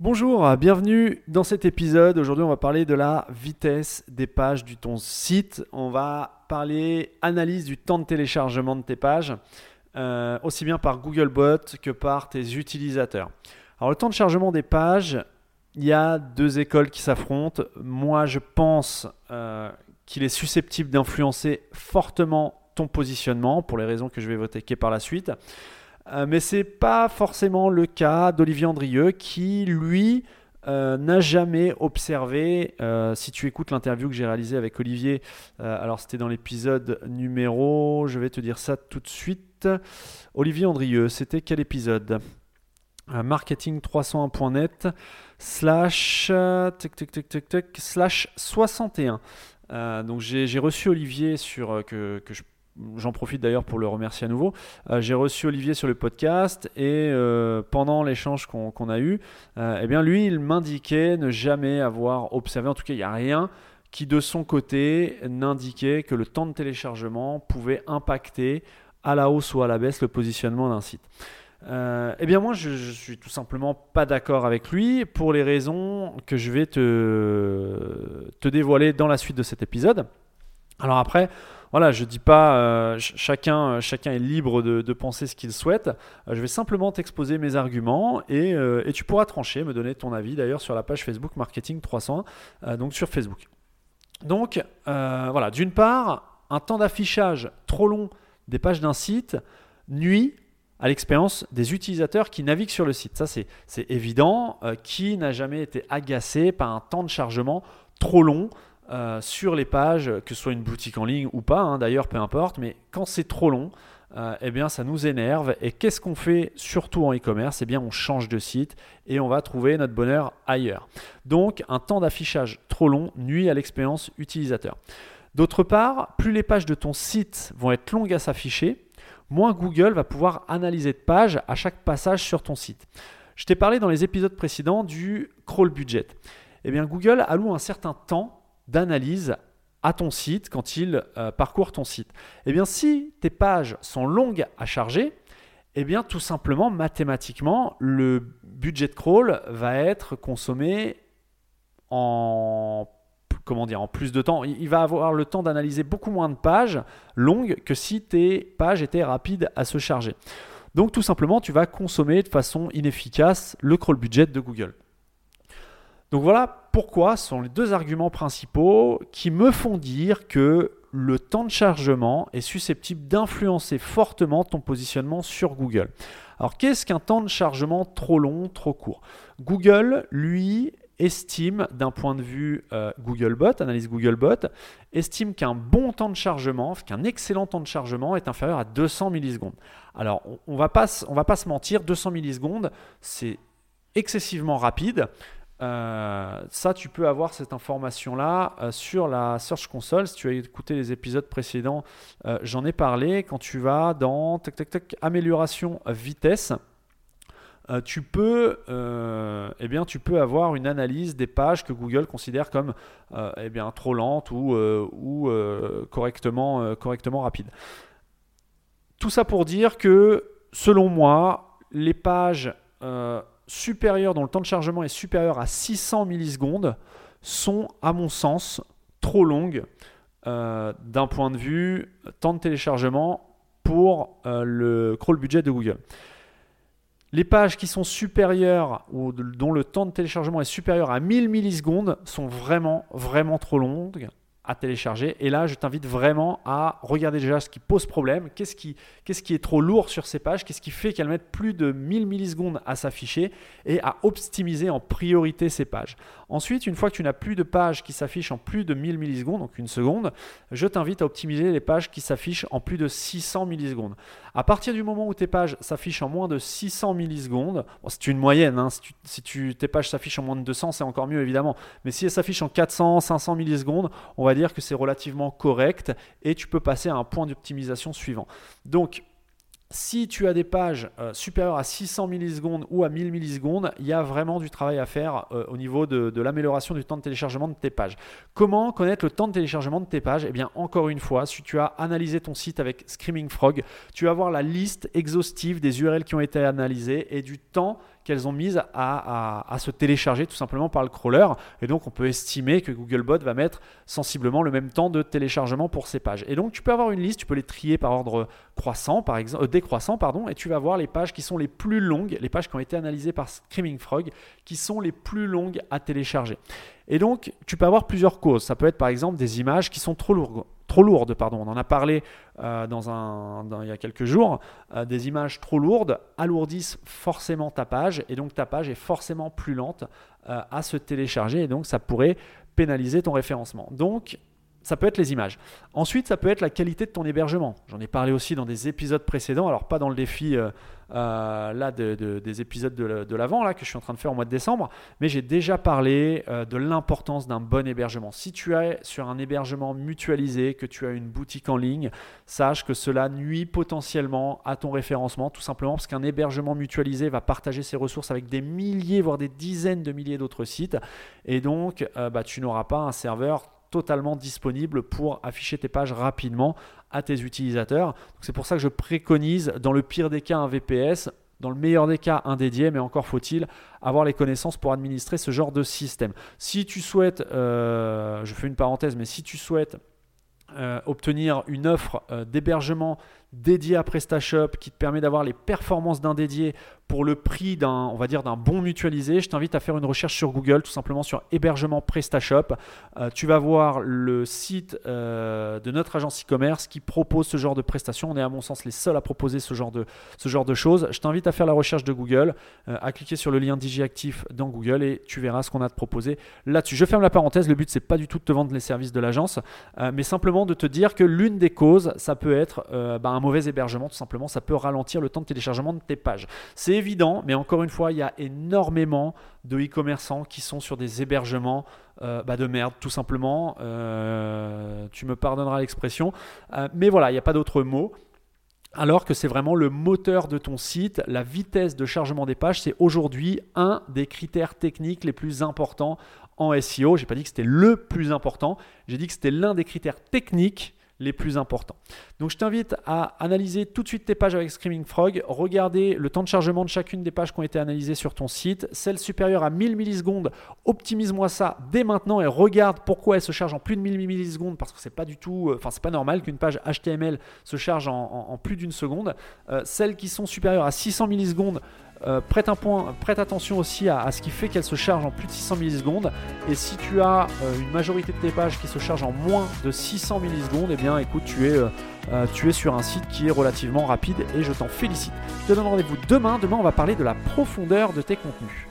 Bonjour, bienvenue dans cet épisode. Aujourd'hui, on va parler de la vitesse des pages du ton site. On va parler analyse du temps de téléchargement de tes pages, euh, aussi bien par Googlebot que par tes utilisateurs. Alors, le temps de chargement des pages, il y a deux écoles qui s'affrontent. Moi, je pense euh, qu'il est susceptible d'influencer fortement ton positionnement pour les raisons que je vais évoquer par la suite. Euh, mais ce n'est pas forcément le cas d'Olivier Andrieux qui, lui, euh, n'a jamais observé, euh, si tu écoutes l'interview que j'ai réalisée avec Olivier, alors c'était dans l'épisode numéro, je vais te dire ça tout de suite, Olivier Andrieux, c'était quel épisode? Marketing301.net slash slash 61. donc j'ai reçu Olivier sur que, que je J'en profite d'ailleurs pour le remercier à nouveau. Euh, j'ai reçu Olivier sur le podcast et euh, pendant l'échange qu'on a eu, euh, eh bien lui, il m'indiquait ne jamais avoir observé, en tout cas, il n'y a rien qui de son côté n'indiquait que le temps de téléchargement pouvait impacter à la hausse ou à la baisse le positionnement d'un site. eh bien moi je, je, suis tout simplement pas d'accord avec lui pour les raisons que je vais te, te dévoiler dans la suite de cet épisode. Alors après, voilà, je dis pas euh, chacun, euh, chacun est libre de, penser ce qu'il souhaite. Euh, je vais simplement t'exposer mes arguments et, tu pourras trancher, me donner ton avis d'ailleurs sur la page Facebook Marketing 300, donc sur Facebook. Donc voilà, d'une part, un temps d'affichage trop long des pages d'un site nuit à l'expérience des utilisateurs qui naviguent sur le site. Ça, c'est évident. qui n'a jamais été agacé par un temps de chargement trop long euh, sur les pages, que ce soit une boutique en ligne ou pas, hein, d'ailleurs, peu importe, mais quand c'est trop long, euh, eh bien, ça nous énerve. Et qu'est-ce qu'on fait surtout en e-commerce? Eh bien, on change de site et on va trouver notre bonheur ailleurs. Donc, un temps d'affichage trop long nuit à l'expérience utilisateur. D'autre part, plus les pages de ton site vont être longues à s'afficher, moins Google va pouvoir analyser de pages à chaque passage sur ton site. Je t'ai parlé dans les épisodes précédents du crawl budget. Eh bien, Google alloue un certain temps d'analyse à ton site quand il euh, parcourt ton site Eh bien, si tes pages sont longues à charger, eh bien, tout simplement, mathématiquement, le budget crawl va être consommé en comment dire, en plus de temps. Il va avoir le temps d'analyser beaucoup moins de pages longues que si tes pages étaient rapides à se charger. Donc tout simplement, tu vas consommer de façon inefficace le crawl budget de Google. Donc voilà pourquoi ce sont les deux arguments principaux qui me font dire que le temps de chargement est susceptible d'influencer fortement ton positionnement sur Google. Alors qu'est-ce qu'un temps de chargement trop long, trop court? Google, lui, estime d'un point de vue euh, Googlebot, analyse Googlebot, estime qu'un bon temps de chargement, qu'un excellent temps de chargement est inférieur à 200 millisecondes. Alors on ne va, pas, va pas se mentir, 200 millisecondes, c'est excessivement rapide. Euh, ça, tu peux avoir cette information-là euh, sur la Search Console. Si tu as écouté les épisodes précédents, euh, j'en ai parlé. Quand tu vas dans amélioration vitesse, tu, peux, eh bien, tu peux avoir une analyse des pages que Google considère comme eh bien, trop lentes ou, ou correctement, correctement. Tout ça pour dire que, selon moi, les pages supérieurs, dont le temps de chargement est supérieur à 600 millisecondes, sont, à mon sens, trop longues euh, d'un point de vue temps de téléchargement pour euh, le crawl budget de Google. Les pages qui sont supérieures ou dont le temps de téléchargement est supérieur à 1000 millisecondes sont vraiment, vraiment trop longues télécharger. Et là, je t'invite vraiment à regarder déjà ce qui pose problème, qu'est-ce qui, qu'est-ce qui est trop lourd sur ces pages, qu'est-ce qui fait qu'elles mettent plus de 1000 millisecondes à s'afficher et à optimiser en priorité ces pages? Ensuite, une fois que tu n'as plus de pages qui s'affichent en plus de 1000 millisecondes, donc une seconde, je t'invite à optimiser les pages qui s'affichent en plus de 600 millisecondes. À partir du moment où tes pages s'affichent en moins de 600 millisecondes, c'est une moyenne, hein, si, tu, tes pages s'affichent en moins de 200, c'est encore mieux évidemment, mais si elles s'affichent en 400, 500 millisecondes, on va que c'est relativement correct et tu peux passer à un point d'optimisation suivant. Donc, si tu as des pages euh, supérieures à 600 millisecondes ou à 1000 millisecondes, il y a vraiment du travail à faire euh, au niveau de, l'amélioration du temps de téléchargement de tes pages. Comment connaître le temps de téléchargement de tes pages? Eh bien, encore une fois, si tu as analysé ton site avec Screaming Frog, tu vas voir la liste exhaustive des URL qui ont été analysées et du temps qu'elles ont mises à, se télécharger tout simplement par le crawler. Et donc on peut estimer que Googlebot va mettre sensiblement le même temps de téléchargement pour ces pages. Et donc tu peux avoir une liste, tu peux les trier par ordre croissant, par exemple, euh, décroissant, pardon, et tu vas voir les pages qui sont les plus longues, les pages qui ont été analysées par Screaming Frog, qui sont les plus longues à télécharger. Et donc tu peux avoir plusieurs causes. Ça peut être par exemple des images qui sont trop lourdes trop lourdes, pardon. On en a parlé euh, il y a quelques jours. Euh, des images trop lourdes alourdissent forcément ta page et donc ta page est forcément plus lente euh, à se télécharger et donc ça pourrait pénaliser ton référencement. Donc ça peut être les images. Ensuite, ça peut être la qualité de ton hébergement. J'en ai parlé aussi dans des épisodes précédents, alors pas dans le défi euh, euh, des épisodes de, l'avant là que je suis en train de faire au mois de décembre, mais j'ai déjà parlé euh, de l'importance d'un bon hébergement. Si tu es sur un hébergement mutualisé, que tu as une boutique en ligne, sache que cela nuit potentiellement à ton référencement, tout simplement parce qu'un hébergement mutualisé va partager ses ressources avec des milliers, voire des dizaines de milliers d'autres sites, et donc bah, tu n'auras pas un serveur totalement disponible pour afficher tes pages rapidement à tes utilisateurs. C'est pour ça que je préconise dans le pire des cas un VPS, dans le meilleur des cas un dédié, mais encore faut-il avoir les connaissances pour administrer ce genre de système. Si tu souhaites, euh, je fais une parenthèse, mais si tu souhaites euh, obtenir une offre euh, d'hébergement dédié à PrestaShop qui te permet d'avoir les performances d'un dédié pour le prix d'un, on va dire, d'un bon mutualisé, je t'invite à faire une recherche sur Google, tout simplement sur hébergement PrestaShop. Euh, tu vas voir le site euh, de notre agence e-commerce qui propose ce genre de prestations. On est à mon sens les seuls à proposer ce genre de, ce genre de choses. Je t'invite à faire la recherche de Google, euh, à cliquer sur le lien DigiActif dans Google et tu verras ce qu'on a te proposer là-dessus. Je ferme la parenthèse, le but c'est pas du tout de te vendre les services de l'agence, mais simplement de te dire que l'une des causes, ça peut être bah, un mauvais hébergement, tout simplement, ça peut ralentir le temps de téléchargement de tes pages. C'est évident, mais encore une fois, il y a énormément de e-commerçants qui sont sur des hébergements euh, bah, de merde, tout simplement. Euh, tu me pardonneras l'expression, euh, mais voilà, il n'y a pas d'autre mot alors que c'est vraiment le moteur de ton site, la vitesse de chargement des pages, c'est aujourd'hui un des critères techniques les plus importants en SEO. J'ai pas dit que c'était le plus important, j'ai dit que c'était l'un des critères techniques les plus importants. Donc je t'invite à analyser tout de suite tes pages avec Screaming Frog, regarder le temps de chargement de chacune des pages qui ont été analysées sur ton site. Celle supérieure à 1000 millisecondes, optimise-moi ça dès maintenant et regarde pourquoi elle se charge en plus de 1000 millisecondes parce que c'est pas du tout, euh, enfin c'est pas normal qu'une page HTML se charge en, plus d'une seconde. Euh, celles qui sont supérieures à 600 millisecondes, euh, prête, un point, prête attention aussi à, ce qui fait qu'elle se charge en plus de 600 millisecondes. Et si tu as euh, une majorité de tes pages qui se chargent en moins de 600 millisecondes, eh bien écoute, tu es, euh, tu es sur un site qui est relativement rapide et je t'en félicite. Je te donne rendez-vous demain. Demain, on va parler de la profondeur de tes contenus.